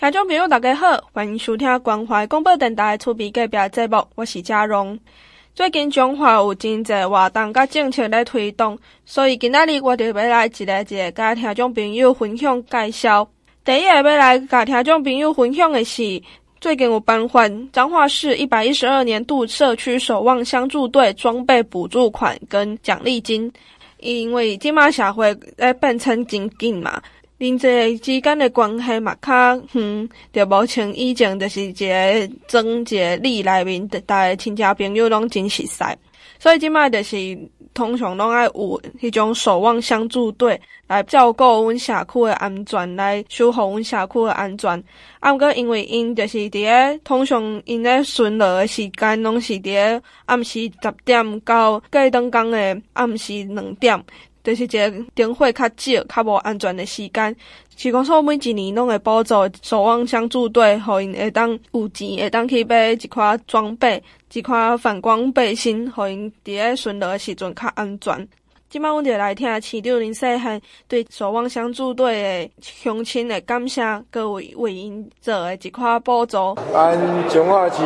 听众朋友大家好，欢迎收听关怀广播电台厝边隔壁节目，我是嘉荣。最近彰化有真侪活动甲政策来推动，所以今仔日我就要来一个一个甲听众朋友分享介绍。第一个要来甲听众朋友分享的是，最近有颁发彰化市一百一十二年度社区守望相助队装备补助款跟奖励金，因为今嘛社会在变成真紧嘛。邻里之间的关系嘛较远，就无像以前，就是一个庄一个里内面，大家亲戚朋友拢真熟悉，所以即摆就是通常拢爱有迄种守望相助队来照顾阮社区的安全，来守护阮社区的安全。啊，毋过因为因就是伫个通常因咧巡逻的时间拢是伫个暗时十点到过灯工的暗时两点。就是一个灯火较少、较无安全的时间，是讲说每一年拢会补助守望相助队，互因会当有钱，会当去买一块装备、一块反光背心，互因伫咧巡逻的时阵较安全。今摆阮就来听市长林世汉对守望相助队的乡亲的感谢，各位为因做的一块补助。咱彰化市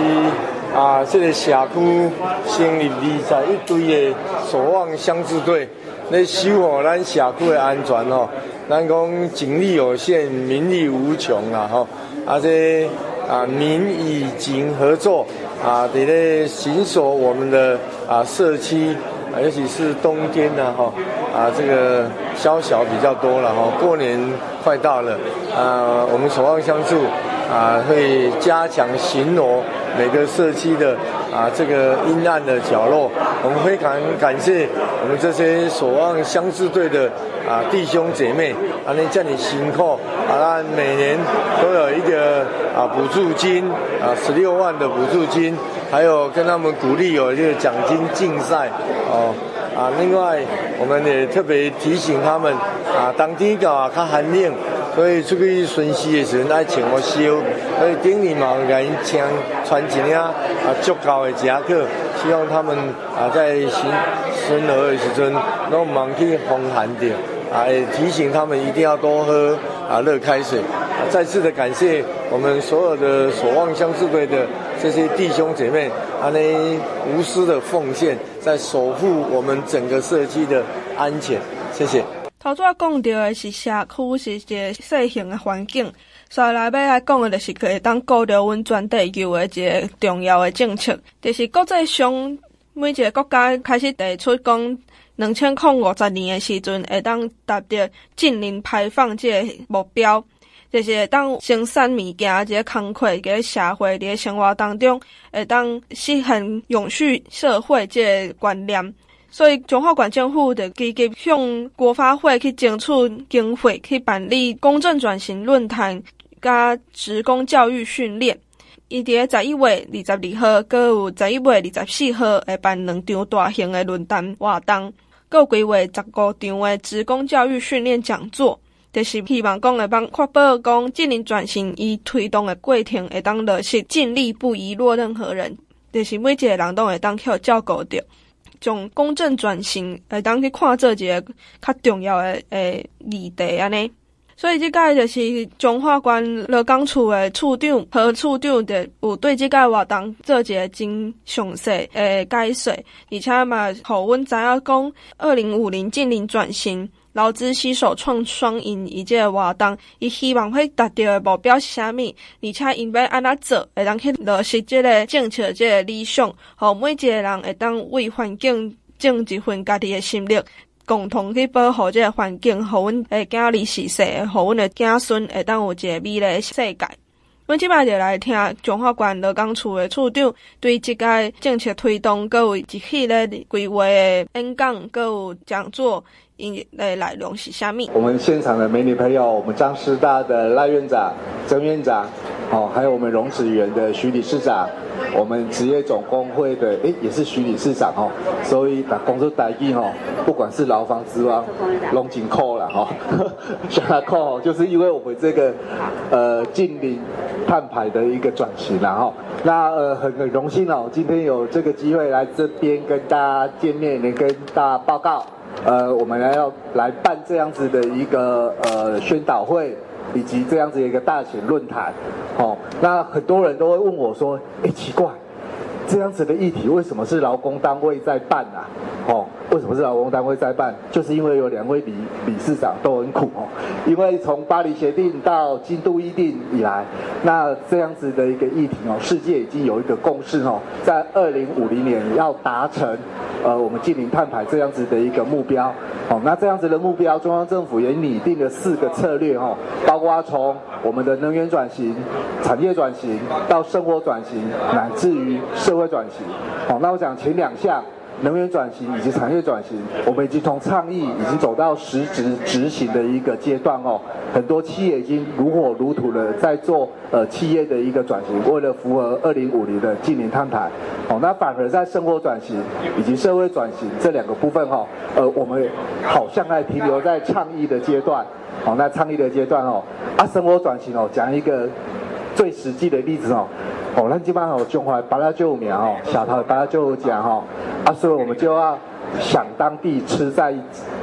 啊，这个社区成立二十一队的守望相助队。来守护咱社区的安全吼，咱讲警力有限，民力无穷啊吼，啊这啊民以警合作啊，在咧巡守我们的啊社区，尤其是冬天呐吼，啊这个宵小比较多了吼，过年快到了，啊我们守望相助啊会加强巡逻每个社区的。啊，这个阴暗的角落，我们非常感谢我们这些守望相助队的啊弟兄姐妹，啊，你叫你辛苦，啊，那每年都有一个啊补助金，啊十六万的补助金，还有跟他们鼓励有一个奖金竞赛，哦，啊，另外我们也特别提醒他们，啊，当天搞啊较寒冷。所以出去巡视的时候爱穿个袖，所以顶礼嘛，给因穿穿一领啊足够的夹克，希望他们啊在巡巡逻的时阵，拢唔忙去风寒着，啊也提醒他们一定要多喝啊热开水。再次的感谢我们所有的守望相助队的这些弟兄姐妹，啊，呢无私的奉献，在守护我们整个社区的安全。谢谢。头拄仔讲到的是社区是一个小型的环境，所以来要来讲的就是可以当顾着阮全地球的一个重要的政策，就是国际上每一个国家开始提出讲，两千零五十年的时阵会当达到净零排放这个目标，就是会当生产物件这个工课，个社会伫个生活当中会当实现永续社会这个观念。所以，中华县政府就积极向国发会去争取经费，去办理公正转型论坛，加职工教育训练。伊伫个十一月二十二号，搁有十一月二十四号会办两场大型的论坛活动，搁有规划十五场的职工教育训练讲座，就是希望讲会帮确保讲净零转型伊推动的过程会当落实，尽力不遗落任何人，就是每一个人都会当去照顾着。从公正转型，来当去看做一个较重要的诶议题安尼，所以即个就是中华关劳工处诶处长和处长的有对即个活动做一个真详细诶解说，而且嘛，互阮知影讲二零五零净零转型。劳资携手创双赢，以这个活动，伊希望会达到的目标是啥物？而且因要安怎做，会当去落实这个政策，这个理想，互每一个人会当为环境尽一份家己的心力，共同去保护这个环境，互阮诶囝儿世世，互阮的子孙会当有一个美丽的世界。阮即摆就来听彰化县劳工处的处长对这个政策推动，各位一系列规划的演讲，各有讲座。因来来龙是虾米？我们现场的美女朋友，我们彰师大的赖院长、曾院长，哦，还有我们荣慈园的徐理事长，我们职业总工会的，诶，也是徐理事长哦。所以打工作代议哈，不管是劳方资方，拢真苦了哈，向他扣，就是因为我们这个呃近邻碳排的一个转型然后，那呃很很荣幸哦，今天有这个机会来这边跟大家见面，能跟大家报告。呃，我们来要来办这样子的一个呃宣导会，以及这样子一个大型论坛，哦，那很多人都会问我说，哎，奇怪，这样子的议题为什么是劳工单位在办啊？哦。为什么是劳工单位在办？就是因为有两位理理事长都很苦哦。因为从巴黎协定到京都议定以来，那这样子的一个议题哦，世界已经有一个共识哦，在二零五零年要达成呃我们近零碳排这样子的一个目标。哦，那这样子的目标，中央政府也拟定了四个策略哦，包括从我们的能源转型、产业转型到生活转型，乃至于社会转型。好，那我想前两项。能源转型以及产业转型，我们已经从倡议已经走到实质执行的一个阶段哦。很多企业已经如火如荼的在做呃企业的一个转型，为了符合二零五零的净零碳排。哦，那反而在生活转型以及社会转型这两个部分哈、哦，呃，我们好像还停留在倡议的阶段。哦，那倡议的阶段哦，啊，生活转型哦，讲一个最实际的例子哦。哦，那基本上哦，中华八大就有名哦，小头八大就有讲吼，啊，所以我们就要想当地吃在，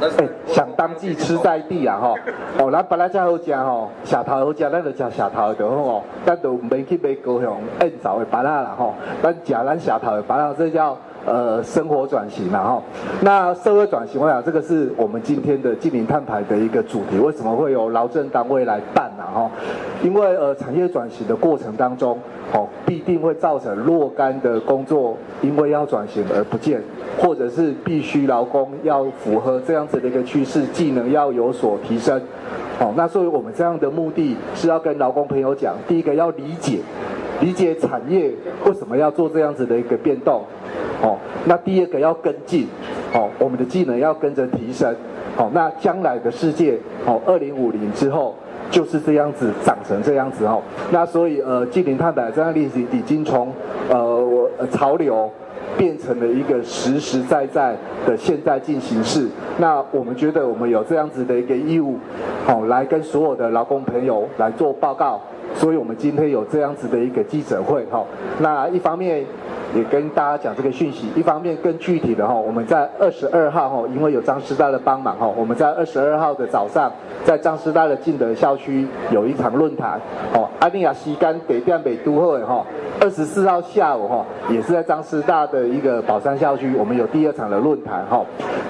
哎，想当地吃在地啊吼，哦，咱八大就有讲吼，小头好食，咱就吃小桃的吼，咱就免去买高雄硬造的八大啦吼，咱吃咱小头的八大，这叫。呃，生活转型，然后那社会转型，我想这个是我们今天的净零碳排的一个主题。为什么会有劳政单位来办呢？哈，因为呃，产业转型的过程当中，哦，必定会造成若干的工作因为要转型而不见，或者是必须劳工要符合这样子的一个趋势，技能要有所提升。哦，那所以我们这样的目的是要跟劳工朋友讲，第一个要理解，理解产业为什么要做这样子的一个变动。哦，那第二个要跟进，哦，我们的技能要跟着提升，哦，那将来的世界，哦，二零五零之后就是这样子长成这样子哦，那所以呃，净零碳排这样历史已经从呃潮流变成了一个实实在在的现在进行式，那我们觉得我们有这样子的一个义务，好，来跟所有的劳工朋友来做报告，所以我们今天有这样子的一个记者会，哈，那一方面。也跟大家讲这个讯息，一方面更具体的哈，我们在二十二号哈，因为有张师大的帮忙哈，我们在二十二号的早上，在张师大的敬德校区有一场论坛哦，阿尼亚西干北店北都会哈，二十四号下午哈，也是在张师大的一个宝山校区，我们有第二场的论坛哈，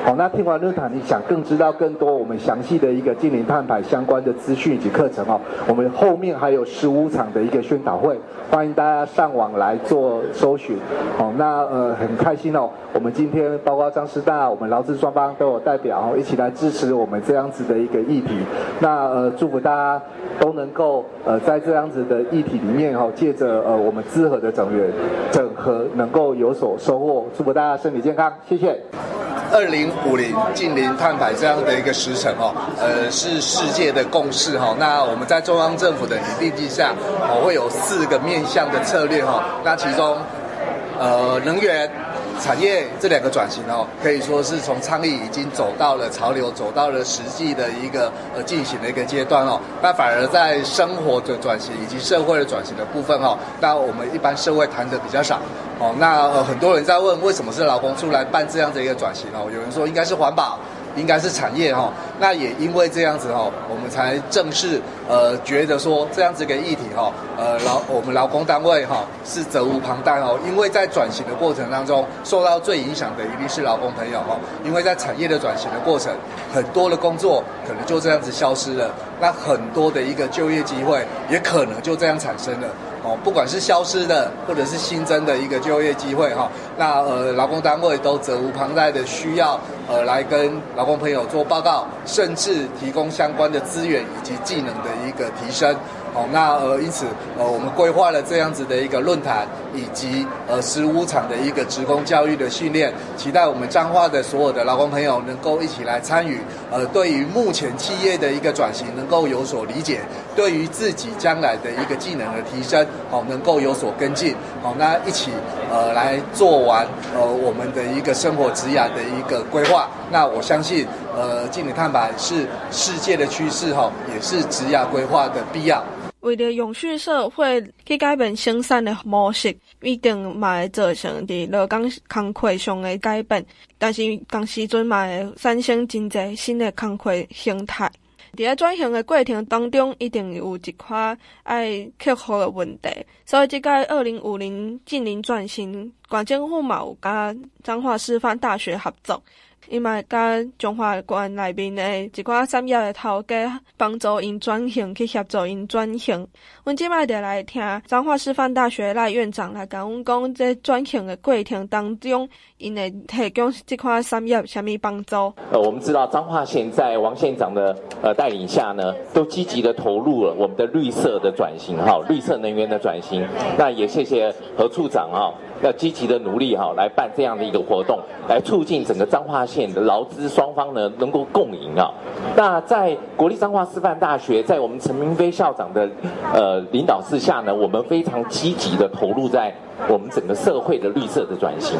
好，那听完论坛，你想更知道更多我们详细的一个净零碳排相关的资讯以及课程哦，我们后面还有十五场的一个宣导会，欢迎大家上网来做搜寻。好，那呃很开心哦，我们今天包括张师大，我们劳资双方都有代表哦，一起来支持我们这样子的一个议题。那呃祝福大家都能够呃在这样子的议题里面哦，借着呃我们资合的整员整合，能够有所收获。祝福大家身体健康，谢谢。二零五零近零碳排这样的一个时程哦，呃是世界的共识哈。那我们在中央政府的拟定之下，哦会有四个面向的策略哈。那其中。呃，能源产业这两个转型哦，可以说是从倡议已经走到了潮流，走到了实际的一个呃进行的一个阶段哦。那反而在生活的转型以及社会的转型的部分哦，那我们一般社会谈的比较少哦。那很多人在问，为什么是劳工出来办这样的一个转型哦？有人说应该是环保。应该是产业哈，那也因为这样子哈，我们才正式呃觉得说这样子一个议题哈，呃劳我们劳工单位哈是责无旁贷哦，因为在转型的过程当中，受到最影响的一定是劳工朋友哈，因为在产业的转型的过程，很多的工作可能就这样子消失了，那很多的一个就业机会也可能就这样产生了。哦，不管是消失的，或者是新增的一个就业机会哈，那呃劳工单位都责无旁贷的需要呃来跟劳工朋友做报告，甚至提供相关的资源以及技能的一个提升。哦，那呃，因此呃，我们规划了这样子的一个论坛，以及呃十五场的一个职工教育的训练，期待我们彰化的所有的劳工朋友能够一起来参与。呃，对于目前企业的一个转型，能够有所理解；对于自己将来的一个技能的提升，好，能够有所跟进。好，那一起呃来做完呃我们的一个生活职涯的一个规划。那我相信呃净零碳板是世界的趋势哈，也是职涯规划的必要。为了永续社会去改变生产的模式，一定嘛会造成伫劳工工课上的改变，但是同时阵嘛会产生真侪新的工课形态。伫个转型的过程当中，一定有一块爱克服的问题，所以即个二零五零净零转型，县政府嘛有甲彰化师范大学合作。伊嘛甲中华县内面的一寡产业的头家帮助因转型，去协助因转型。阮即摆就来听彰化师范大学赖院长来甲阮讲，这转型的过程当中，因会提供这款产业虾米帮助？呃，我们知道彰化县在王县长的呃带领下呢，都积极的投入了我们的绿色的转型，哈，绿色能源的转型。那也谢谢何处长哈。要积极的努力哈，来办这样的一个活动，来促进整个彰化县的劳资双方呢能够共赢啊。那在国立彰化师范大学，在我们陈明飞校长的呃领导之下呢，我们非常积极的投入在我们整个社会的绿色的转型，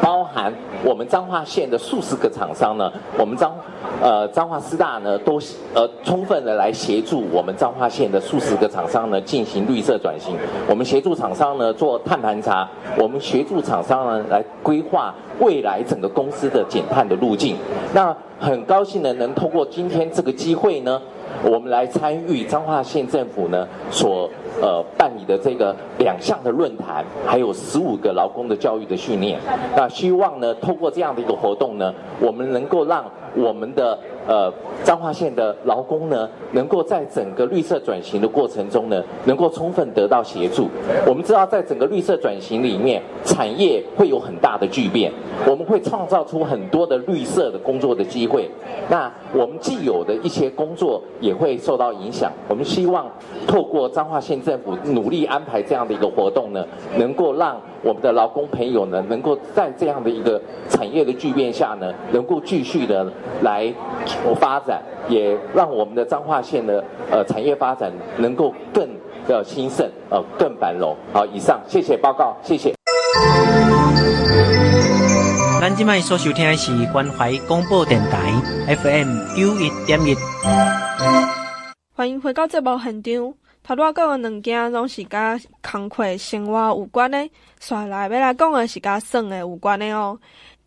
包含我们彰化县的数十个厂商呢，我们彰呃彰化师大呢都呃充分的来协助我们彰化县的数十个厂商呢进行绿色转型。我们协助厂商呢做碳盘查，我们协助厂商呢来规划未来整个公司的减碳的路径。那很高兴的能通过今天这个机会呢，我们来参与彰化县政府呢所。呃，办理的这个两项的论坛，还有十五个劳工的教育的训练，那希望呢，通过这样的一个活动呢，我们能够让我们的呃彰化县的劳工呢，能够在整个绿色转型的过程中呢，能够充分得到协助。我们知道，在整个绿色转型里面，产业会有很大的巨变，我们会创造出很多的绿色的工作的机会。那我们既有的一些工作也会受到影响。我们希望透过彰化县政府努力安排这样的一个活动呢，能够让我们的劳工朋友呢，能够在这样的一个产业的巨变下呢，能够继续的来发展，也让我们的彰化县的呃产业发展能够更的兴盛，呃更繁荣。好，以上谢谢报告，谢谢。咱今麦所收听的是关怀广播电台 FM 九一点一。欢迎回到节目现场。头拄仔讲的两件拢是甲工课生活有关的，接来要来讲的是甲耍的有关的哦。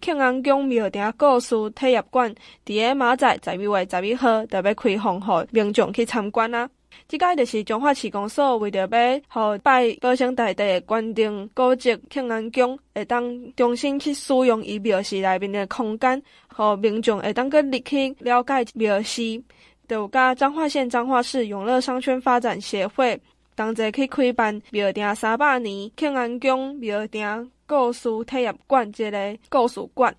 庆安宫庙埕故事体验馆伫个明仔十一月十一号就要开放，予民众去参观啊。即届就是彰化市公所为着要予拜保生大帝的关帝古迹庆安宫，会当重新去使用伊庙寺内面的空间，予民众会当去入去了解庙寺。就甲彰化县彰化市永乐商圈发展协会同齐去开办庙埕三百年庆安宫庙埕故事体验馆，这个故事馆，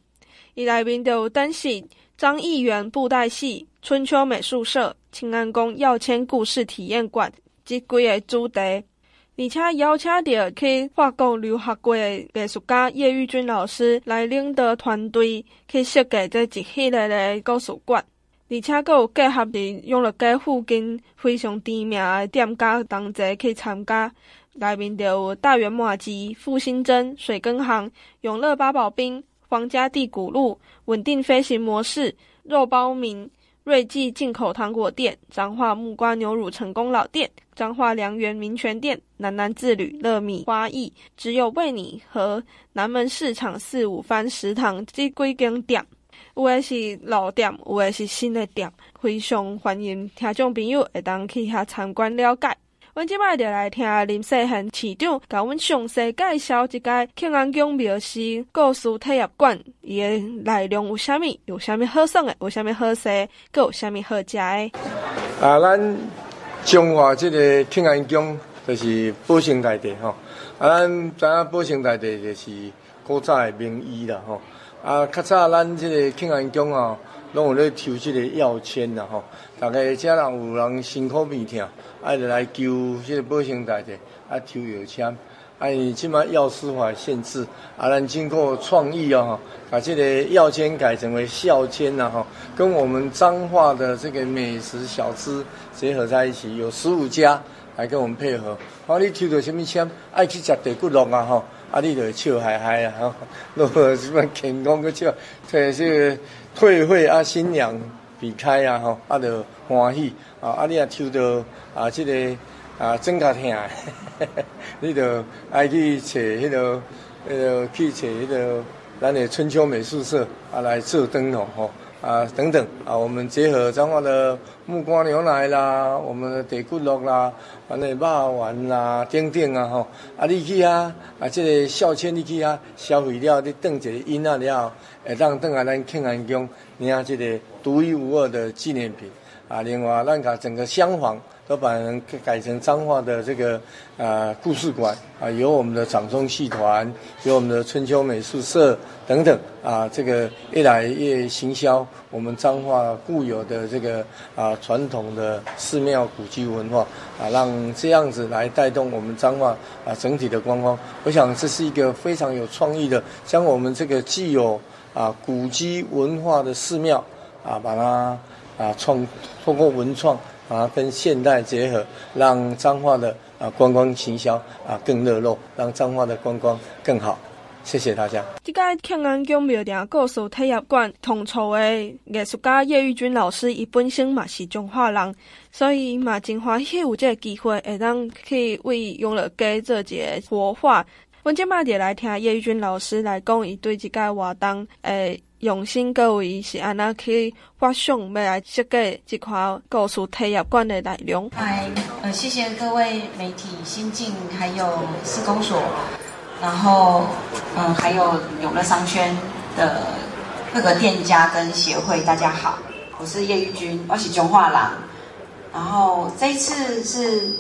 伊内面就有灯戏、张艺元布袋戏、春秋美术社、青安宫跃迁故事体验馆这几个主题，而且邀请到去法国留学过的艺术家叶玉君老师来领导团队去设计这一系列的故事馆。而且阁有结合伫永乐街附近非常知名的店家同齐去参加，内面有大圆麻糬、复兴珍、水耕行、永乐八宝冰、皇家地谷露、稳定飞行模式、肉包明、瑞记进口糖果店、彰化木瓜牛乳成功老店、彰化良缘民权店、南南自旅、乐米花艺、只有为你和南门市场四五番食堂这几间店。有的是老店，有的是新的店，非常欢迎听众朋友会当去遐参观了解。阮即摆就来听林世贤市长甲阮详细介绍一间庆安宫庙寺故事体验馆，伊的内容有啥物？有啥物好耍的？有啥物好势？阁有啥物好食的？啊，咱中华这个庆安宫就是宝兴大帝吼，啊，咱知影保生大帝就是古早的名医啦吼。啊，较早咱这个庆安宫哦，拢有咧抽这个药签啦吼。大概遮人有人辛苦面痛，爱来求这个保生大帝啊抽药签。啊，即马药师法限制，啊，咱经过创意哦，把这个药签改成为笑签啦吼，跟我们彰化的这个美食小吃结合在一起，有十五家来跟我们配合。啊，你抽到什么签？爱去食地骨龙啊吼。啊！你着笑嗨嗨啊！吼，那么什么乾隆个笑，这个退会啊，新娘避开啊！吼，啊，着欢喜啊！啊，你也抽到啊，这个啊，真较疼，你着爱去找迄个，迄个去找迄个咱的春秋美术社啊来做灯笼吼，啊等等啊，我们结合彰化的木瓜牛奶啦，我们的地骨肉啦，反正肉丸啦，等等啊吼，啊你去啊，啊这个孝谦你去啊，消费了你等一个因仔了，会当当下咱庆安宫领这个独一无二的纪念品。啊，另外咱把整个厢房。都把人改成彰化的这个啊故事馆啊，有我们的掌中戏团，有我们的春秋美术社等等啊，这个越来越行销我们彰化固有的这个啊传统的寺庙古迹文化啊，让这样子来带动我们彰化啊整体的观光。我想这是一个非常有创意的，将我们这个既有啊古迹文化的寺庙啊，把它啊创通过文创。啊，跟现代结合，让彰化的啊观光行销啊更热络，让彰化的观光更好。谢谢大家。这个庆安宫庙埕故事体验馆统筹的艺术家叶玉君老师，伊本身嘛是彰化人，所以嘛真欢喜有这个机会，会当去为永乐街做一个活化。我今麦就来听叶玉君老师来讲，伊对这个活动诶。用心各位是安那去发想，要来设计这块故事体验馆的内容。嗨，呃，谢谢各位媒体、新进，还有施工所，然后，嗯，还有永乐商圈的各个店家跟协会，大家好，我是叶玉君，我是彰化人，然后这一次是。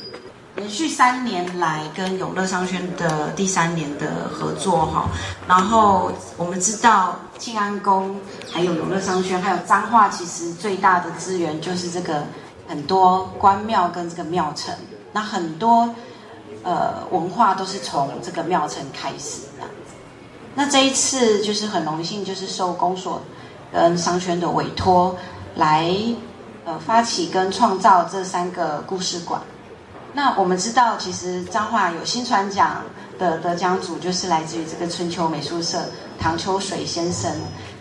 连续三年来跟永乐商圈的第三年的合作哈，然后我们知道庆安宫还有永乐商圈还有彰化，其实最大的资源就是这个很多关庙跟这个庙城，那很多呃文化都是从这个庙城开始的。那这一次就是很荣幸，就是受公所跟商圈的委托来呃发起跟创造这三个故事馆。那我们知道，其实彰化有新传奖的得奖组，就是来自于这个春秋美术社唐秋水先生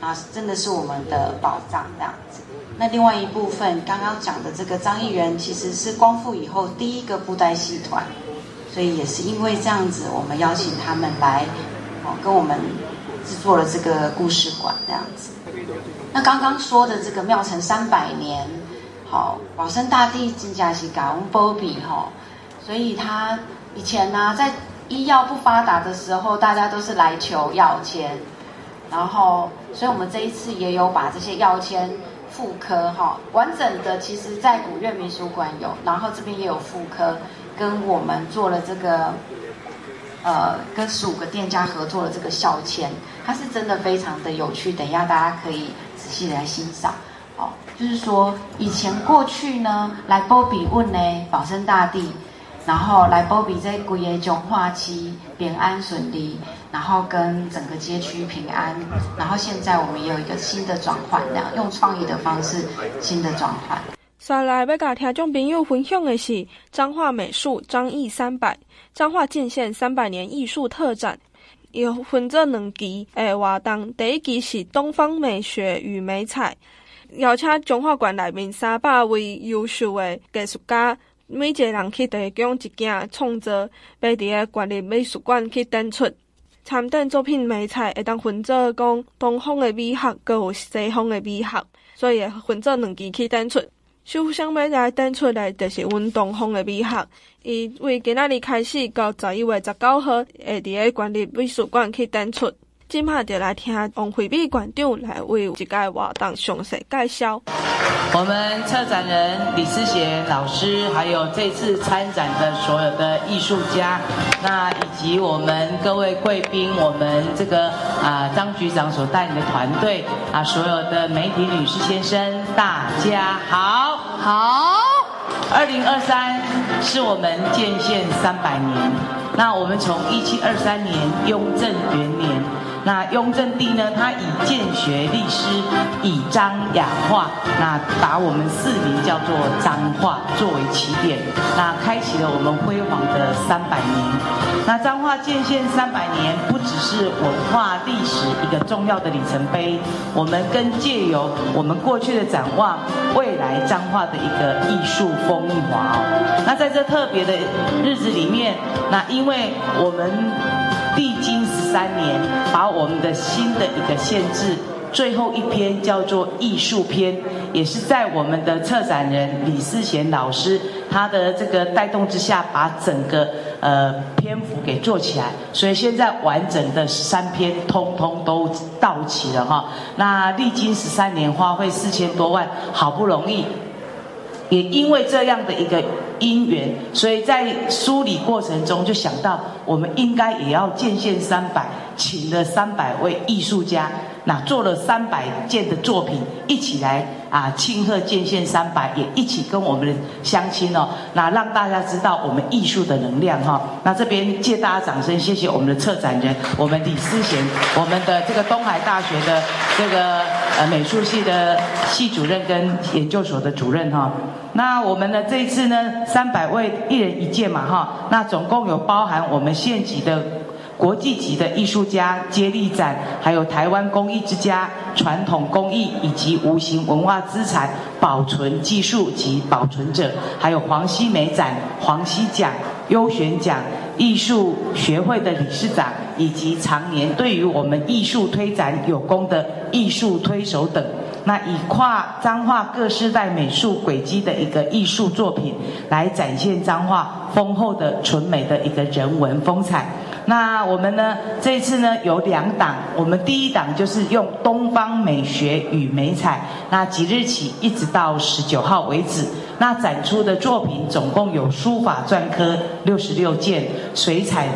啊，真的是我们的宝藏这样子。那另外一部分，刚刚讲的这个张艺员，其实是光复以后第一个布袋戏团，所以也是因为这样子，我们邀请他们来，哦，跟我们制作了这个故事馆这样子。那刚刚说的这个庙城三百年，好，保生大帝真的是给我们保庇哈。所以他以前呢、在医药不发达的时候，大家都是来求药签，然后，所以我们这一次也有把这些药签妇科哈，完整的，其实在古院民俗馆有，然后这边也有妇科，跟我们做了这个，呃，跟十五个店家合作的这个孝签，它是真的非常的有趣，等一下大家可以仔细来欣赏，哦，就是说以前过去呢，来波比问呢，保生大帝。然后来保庇这规个彰化区平安顺利，然后跟整个街区平安。然后现在我们有一个新的转换，然后用创意的方式新的转换。再来要甲听众朋友分享的是彰化美术张艺三百彰化建县三百年艺术特展，有分做两期诶活动。第一期是东方美学与美彩，邀请彰化馆内面三百位优秀的艺术家。每一个人去提供一件创作，要伫个国立美术馆去展出。参展作品美彩会当分做讲东方的美学，阁有西方的美学，所以会分做两期去展出。首先要来展出的，就是阮东方的美学，伊为今仔日开始到十一月十九号，会伫个国立美术馆去展出。今麦就来听王惠美馆长来为这个活动详细介绍。我们策展人李思贤老师，还有这次参展的所有的艺术家，那以及我们各位贵宾，我们这个啊张局长所带领的团队啊，所有的媒体女士先生，大家好，好。二零二三是我们建县三百年，那我们从一七二三年雍正元年。那雍正帝呢，他以建学立师，以张雅化，那把我们四民叫做彰化作为起点，那开启了我们辉煌的三百年。那彰化建县三百年，不只是文化历史一个重要的里程碑，我们更借由我们过去的展望，未来彰化的一个艺术风华。那在这特别的日子里面，那因为我们。历经十三年，把我们的新的一个限制最后一篇叫做艺术篇，也是在我们的策展人李思贤老师他的这个带动之下，把整个呃篇幅给做起来。所以现在完整的十三篇通通都到齐了哈。那历经十三年，花费四千多万，好不容易。也因为这样的一个因缘，所以在梳理过程中就想到，我们应该也要建县三百，请了三百位艺术家，那做了三百件的作品，一起来啊庆贺建县三百，也一起跟我们的乡亲哦，那让大家知道我们艺术的能量哈。那这边借大家掌声，谢谢我们的策展人，我们李思贤，我们的这个东海大学的这个呃美术系的系主任跟研究所的主任哈。那我们呢这一次呢三百位一人一件嘛哈，那总共有包含我们县级的。国际级的艺术家接力展，还有台湾工艺之家传统工艺以及无形文化资产保存技术及保存者，还有黄西美展、黄西奖、优选奖、艺术学会的理事长，以及常年对于我们艺术推展有功的艺术推手等。那以跨彰化各世代美术轨迹的一个艺术作品，来展现彰化丰厚的纯美的一个人文风采。那我们呢？这次呢有两档，我们第一档就是用东方美学与美彩，那即日起一直到十九号为止，那展出的作品总共有书法篆刻六十六件，水彩。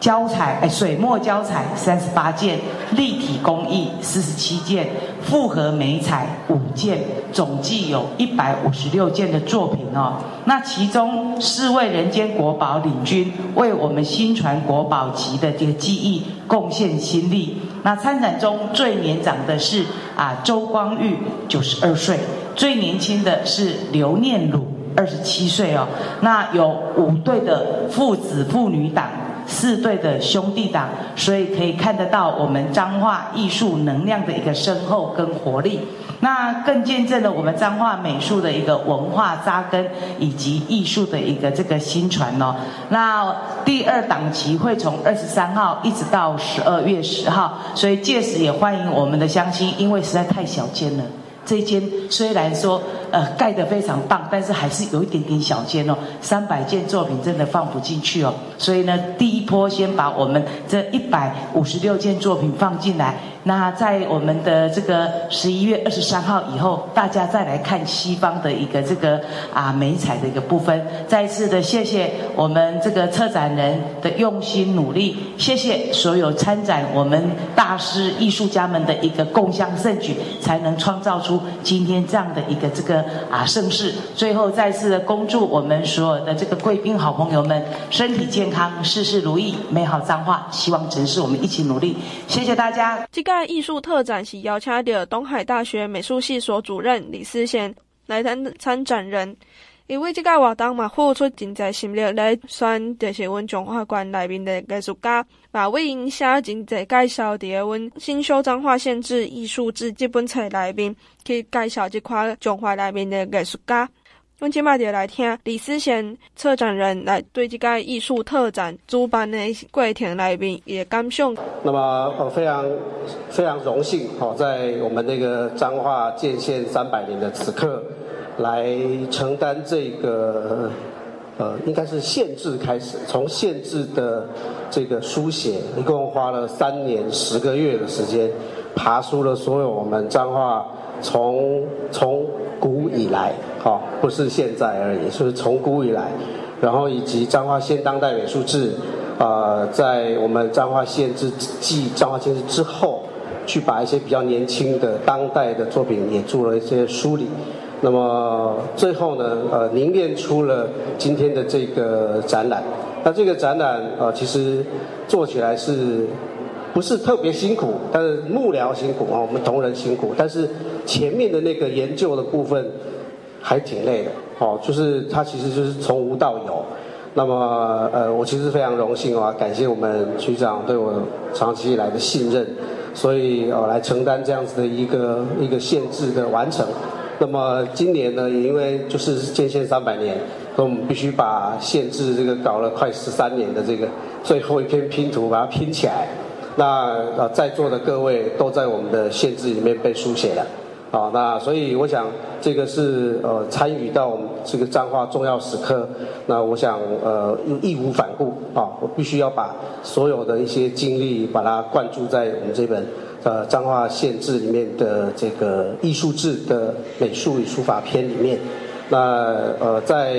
胶彩哎，水墨胶彩三十八件，立体工艺四十七件，复合美彩五件，总计有一百五十六件的作品哦。那其中四位人间国宝领军，为我们新传国宝级的这个技艺贡献心力。那参展中最年长的是啊周光玉九十二岁，最年轻的是刘念鲁二十七岁哦。那有五对的父子父女档。四队的兄弟档，所以可以看得到我们彰化艺术能量的一个深厚跟活力。那更见证了我们彰化美术的一个文化扎根，以及艺术的一个这个薪传哦。那第二档期会从二十三号一直到十二月十号，所以届时也欢迎我们的乡亲，因为实在太小间了。这间虽然说呃盖得非常棒，但是还是有一点点小间哦。三百件作品真的放不进去哦，所以呢，第一波先把我们这一百五十六件作品放进来。那在我们的这个十一月二十三号以后，大家再来看西方的一个这个啊美彩的一个部分。再次的谢谢我们这个策展人的用心努力，谢谢所有参展我们大师艺术家们的一个共襄盛举，才能创造出今天这样的一个这个啊盛世。最后再次的恭祝我们所有的这个贵宾好朋友们身体健康，事事如意，美好彰化。希望城市我们一起努力，谢谢大家。艺术特展是邀请的东海大学美术系所主任李思贤来参参展人，因为即个活动嘛，付出真侪心力来选，就是阮中华馆内面的艺术家，嘛为因写真侪介绍伫个阮新修彰化县志艺术志即本册内面去介绍即款中华内面的艺术家。阮今麦就来听李思贤策展人来对这个艺术特展主办的过程内面也感想。那么呃非常非常荣幸哦，在我们那个彰化建县三百年的此刻，来承担这个呃应该是县志开始，从县志的这个书写，一共花了三年十个月的时间，爬梳了所有我们彰化从从来。好，不是现在而已，是从古以来，然后以及彰化县当代美术志，呃，在我们彰化县之继彰化县之之后，去把一些比较年轻的当代的作品也做了一些梳理，那么最后呢，呃，凝练出了今天的这个展览。那这个展览，呃，其实做起来是不是特别辛苦？但是幕僚辛苦啊，我们同仁辛苦，但是前面的那个研究的部分。还挺累的，哦，就是他其实就是从无到有，那么呃，我其实非常荣幸啊，感谢我们局长对我长期以来的信任，所以我来承担这样子的一个一个限制的完成。那么今年呢，也因为就是建县三百年，所以我们必须把限制这个搞了快十三年的这个最后一篇拼图把它拼起来。那呃在座的各位都在我们的限制里面被书写了。好，那所以我想这个是呃参与到我们这个彰化重要时刻，那我想呃义无反顾啊，我必须要把所有的一些精力把它灌注在我们这本呃彰化县志里面的这个艺术志的美术与书法篇里面。那呃在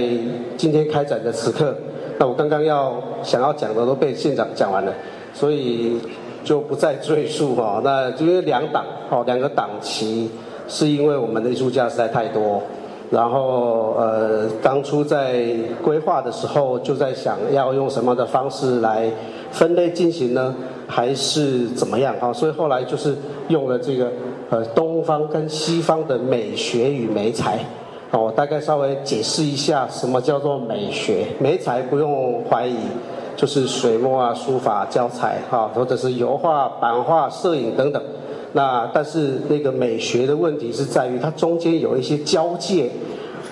今天开展的此刻，那我刚刚要想要讲的都被县长讲完了，所以就不再赘述哈。那因为两党哦两个党旗。是因为我们的艺术家实在太多，然后呃，当初在规划的时候就在想要用什么的方式来分类进行呢？还是怎么样？哈，所以后来就是用了这个呃东方跟西方的美学与美材。哦，我大概稍微解释一下什么叫做美学，美材不用怀疑，就是水墨啊、书法、教材哈，或者是油画、版画、摄影等等。那但是那个美学的问题是在于它中间有一些交界，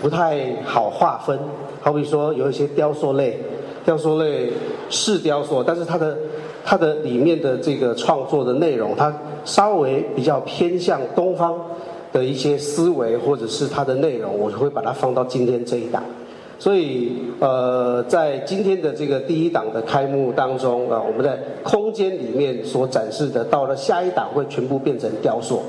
不太好划分。好比说有一些雕塑类，雕塑类是雕塑，但是它的它的里面的这个创作的内容，它稍微比较偏向东方的一些思维，或者是它的内容，我就会把它放到今天这一档。所以，呃，在今天的这个第一档的开幕当中啊，我们在空间里面所展示的，到了下一档会全部变成雕塑，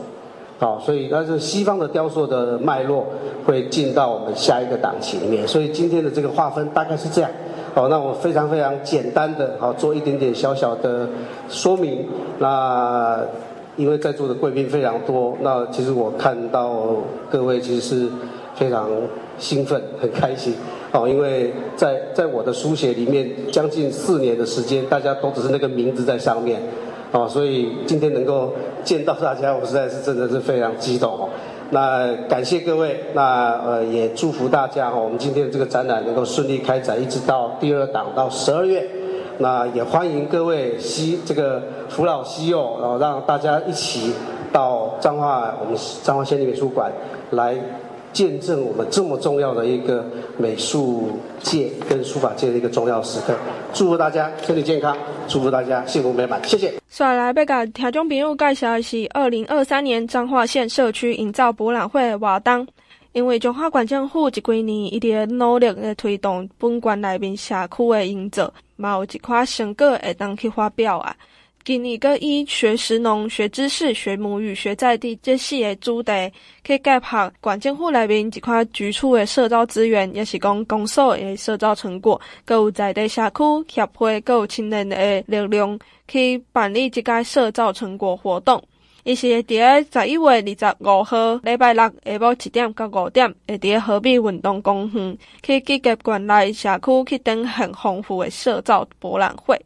好，所以但是西方的雕塑的脉络会进到我们下一个档期里面，所以今天的这个划分大概是这样，好，那我非常非常简单的，好，做一点点小小的说明。那因为在座的贵宾非常多，那其实我看到各位其实是非常兴奋，很开心。哦，因为在在我的书写里面，将近四年的时间，大家都只是那个名字在上面，哦，所以今天能够见到大家，我实在是真的是非常激动哦。那感谢各位，那呃也祝福大家哦，我们今天这个展览能够顺利开展，一直到第二档到十二月。那也欢迎各位西这个扶老携幼，然后让大家一起到彰化我们彰化县立美术馆来。见证我们这么重要的一个美术界跟书法界的一个重要时刻，祝福大家身体健康，祝福大家幸福美满，谢谢。接下来要甲听众朋友介绍的是二零二三年彰化县社区营造博览会活动，因为彰化县政府这几年一直努力的推动本县内面社区的营造，嘛有一块成果会当去发表啊。今年阁以学识农、学知识、学母语、学在地这四个主题，去结合县政府内面一块局处的社造资源，也是讲公所的社造成果，阁有在地社区协会，阁有青年的力量去办理这个社造成果活动。伊是会伫咧十一月二十五号礼拜六下晡七点到五点，会伫咧河滨运动公园去结合县内社区去展现丰富的社造博览会。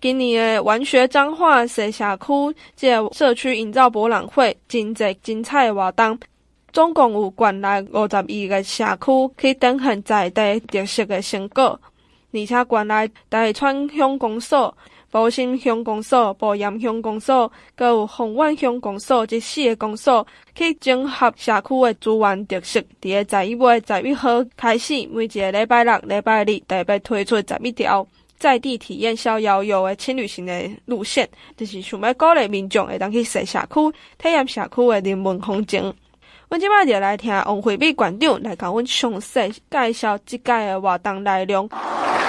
今年的玩学彰化社社区这社区营造博览会，真侪精彩的活动，总共有县内五十二个社区去展现在地特色的成果，而且县内大川乡公所、埔心乡公所、保盐乡公所，阁有凤苑乡公所这四个公所去整合社区的资源特色，伫个十一月十一号开始，每一个礼拜六、礼拜日，特别推出十一条。在地体验逍遥游的轻旅行的路线，就是想要鼓励民众会当去踅社区，体验社区的人文风情。阮即摆就来听王惠美馆长来甲阮详细介绍即届的活动内容。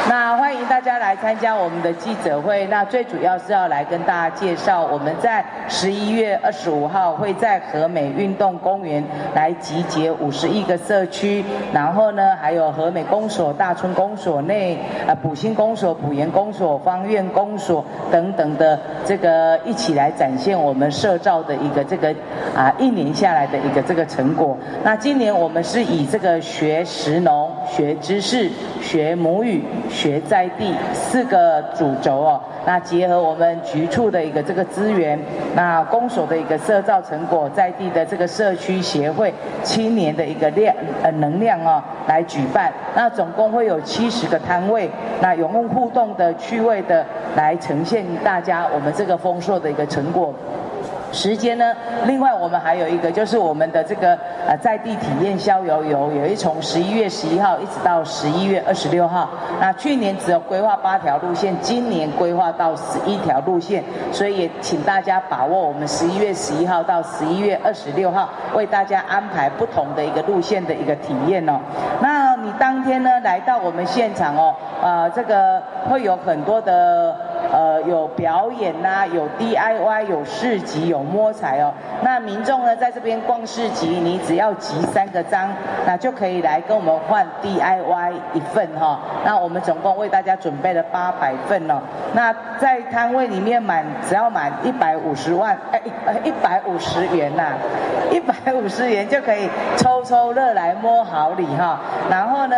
那欢迎大家来参加我们的记者会。那最主要是要来跟大家介绍，我们在十一月二十五号会在和美运动公园来集结五十一个社区，然后呢，还有和美公所、大村公所内、呃埔心公所、埔盐公所、芳苑公所等等的这个一起来展现我们社造的一个这个啊一年下来的一个这个成果。那今年我们是以这个学识农、学知识、学母语。学在地四个主轴哦，那结合我们局处的一个这个资源，那公所的一个社造成果，在地的这个社区协会青年的一个量呃能量哦，来举办，那总共会有七十个摊位，那有互动的趣味的来呈现大家我们这个丰硕的一个成果。时间呢，另外我们还有一个就是我们的这个呃在地体验逍遥游，有一从十一月十一号一直到十一月二十六号。那去年只有规划八条路线，今年规划到十一条路线，所以也请大家把握我们十一月十一号到十一月二十六号为大家安排不同的一个路线的一个体验哦。那你当天呢来到我们现场哦，呃，这个会有很多的。呃，有表演呐、有 DIY，有市集，有摸彩哦。那民众呢，在这边逛市集，你只要集三个章，那就可以来跟我们换 DIY 一份哈、哦。那我们总共为大家准备了八百份哦。那在摊位里面满，只要满一百五十万，哎，一百五十元呐、啊，一百五十元就可以抽抽乐来摸好礼哈、哦。然后呢，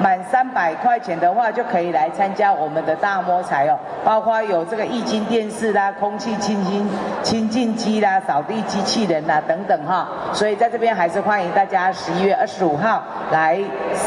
满三百块钱的话，就可以来参加我们的大摸彩哦。包括有这个液晶电视啦、空气清新清净机啦、扫地机器人啦等等哈，所以在这边还是欢迎大家十一月二十五号来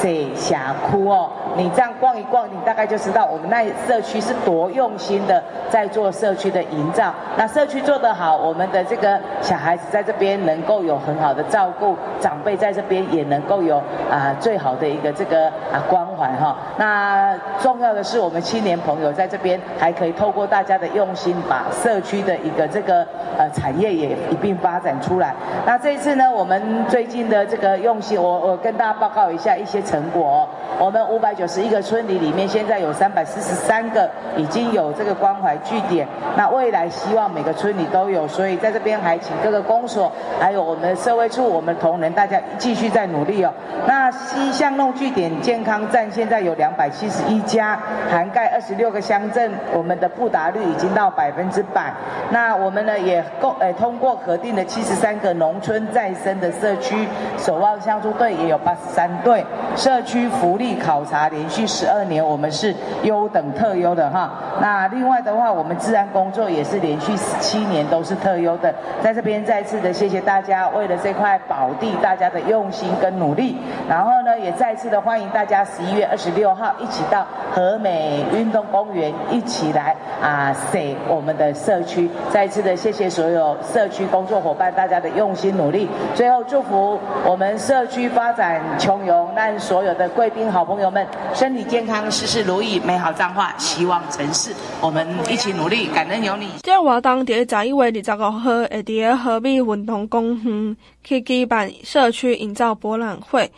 水霞窟哦。你这样逛一逛，你大概就知道我们那社区是多用心的在做社区的营造。那社区做得好，我们的这个小孩子在这边能够有很好的照顾，长辈在这边也能够有啊最好的一个这个啊关怀哈。那重要的是，我们青年朋友在这边还还可以透过大家的用心，把社区的一个这个呃产业也一并发展出来。那这一次呢，我们最近的这个用心，我我跟大家报告一下一些成果哦。我们五百九十一个村里里面，现在有三百四十三个已经有这个关怀据点。那未来希望每个村里都有，所以在这边还请各个公所，还有我们社会处，我们同仁大家继续在努力哦。那西巷弄据点健康站现在有两百七十一家，涵盖二十六个乡镇，我们的布达率已经到百分之百。那我们呢也共诶通过核定的七十三个农村再生的社区，守望相助队也有八十三队，社区福利考察连续十二年，我们是优等特优的哈。那另外的话，我们治安工作也是连续十七年都是特优的。在这边再次的谢谢大家，为了这块宝地，大家的用心跟努力。然后呢，也再次的欢迎大家十一月二十六号一起到和美运动公园一起来啊，踅我们的社区。再次的谢谢所有社区工作伙伴大家的用心努力。最后祝福我们社区发展穷游，让所有的贵宾好朋友们身体健康，事事如意，美好彰化，希望城市。我们一起努力，感恩有你。这活动在十一月二十五号会在和美运动公园去举办社区营造博览会。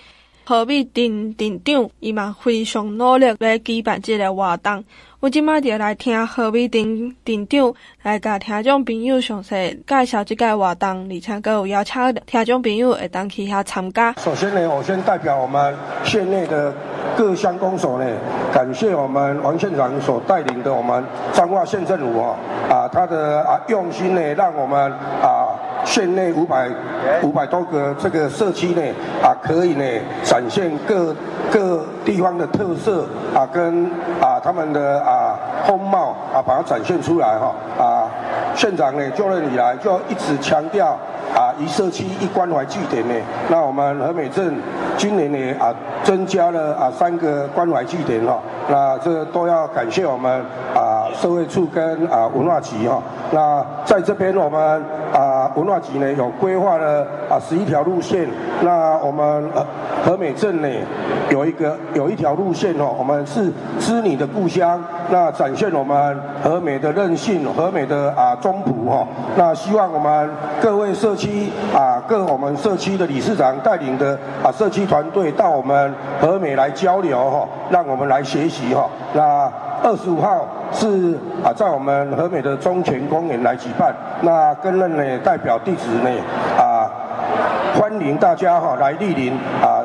和美镇镇长伊嘛非常努力来举办这个活动。我今麦就来听何美丁丁长来甲听众朋友详细介绍这个活动，而且阁有邀请听众朋友会当去遐参加。首先呢，我先代表我们县内的各乡公所呢，感谢我们王县长所带领的我们彰化县政府啊，啊，他的啊用心呢，让我们啊县内五百五百多个这个社区呢，啊可以呢展现各各地方的特色啊，跟啊他们的啊风貌啊，把它展现出来哈。啊，县长呢就任以来就一直强调啊一社区一关怀据点呢，那我们和美镇今年呢啊增加了啊三个关怀据点哈，那这都要感谢我们啊社会处跟啊文化局哈，那在这边我们啊文化局呢有规划了啊十一条路线，那我们和美镇呢有一个有一条路线哦，我们是织女的故乡，那展现我们和美的韧性，和美的啊中埔哈，那希望我们各位社区啊各我们社区的理事长带领的啊社区团队到我们和美来交流哈，让我们来学习哈。那二十五号是啊在我们和美的中泉公园来举办，那跟任呢代表弟子呢啊欢迎大家哈来莅临啊。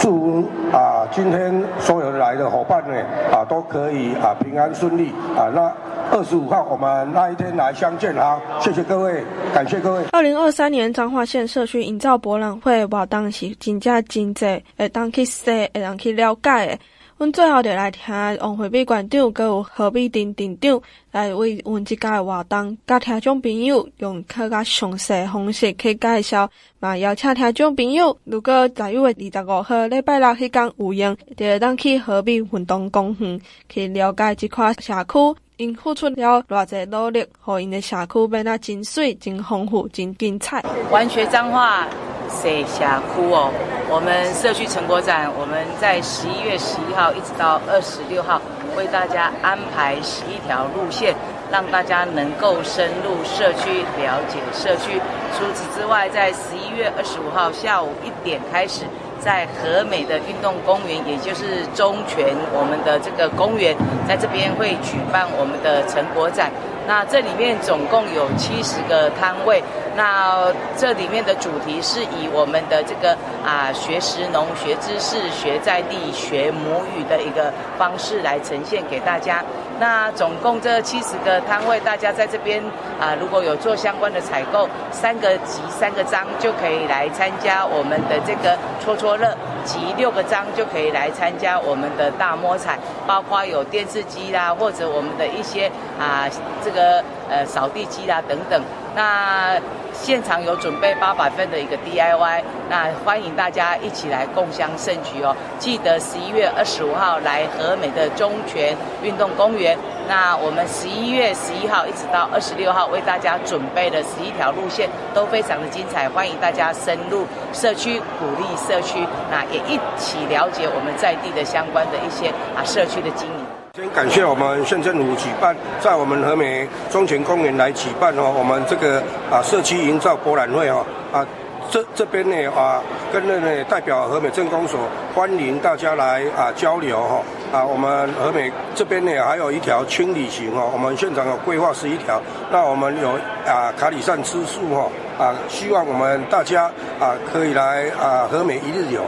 祝啊，今天所有来的伙伴呢啊，都可以啊平安顺利啊。那二十五号我们那一天来相见啊，谢谢各位，感谢各位。二零二三年彰化县社区营造博览会活动是真正经济，会当去说，会当去了解。阮最后就来听王惠美馆长，阁有何美婷店长来为阮即个活动，甲听众朋友用较较详细方式去介绍。嘛，邀请听众朋友，如果十一月二十五号礼拜六迄天有闲，就会当去何美运动公园去了解即块社区。因付出了偌济努力，互因的社区变得真水、真丰富、真精彩。完学彰化，踅社区哦。我们社区成果展，我们在十一月十一号一直到二十六号，为大家安排十一条路线，让大家能够深入社区，了解社区。除此之外，在十一月二十五号下午一点开始。在和美的运动公园，也就是中泉，我们的这个公园，在这边会举办我们的成果展。那这里面总共有七十个摊位。那这里面的主题是以我们的这个啊学识农、学知识、学在地、学母语的一个方式来呈现给大家。那总共这七十个摊位，大家在这边啊，如果有做相关的采购，三个集三个章就可以来参加我们的这个戳戳乐，集六个章就可以来参加我们的大摸彩，包括有电视机啦，或者我们的一些啊这个呃扫地机啦等等。那现场有准备八百份的一个 DIY，那欢迎大家一起来共襄盛举哦！记得十一月二十五号来和美的中泉运动公园。那我们十一月十一号一直到二十六号为大家准备的十一条路线都非常的精彩，欢迎大家深入社区，鼓励社区，那也一起了解我们在地的相关的一些啊社区的经营。先感谢我们县政府举办，在我们和美中泉公园来举办哦，我们这个啊社区营造博览会哦啊，这这边呢啊跟那呢代表和美镇公所欢迎大家来啊交流哈啊，我们和美这边呢还有一条轻旅行哦，我们县长有规划是一条，那我们有啊卡里善吃素哈啊，希望我们大家啊可以来啊和美一日游。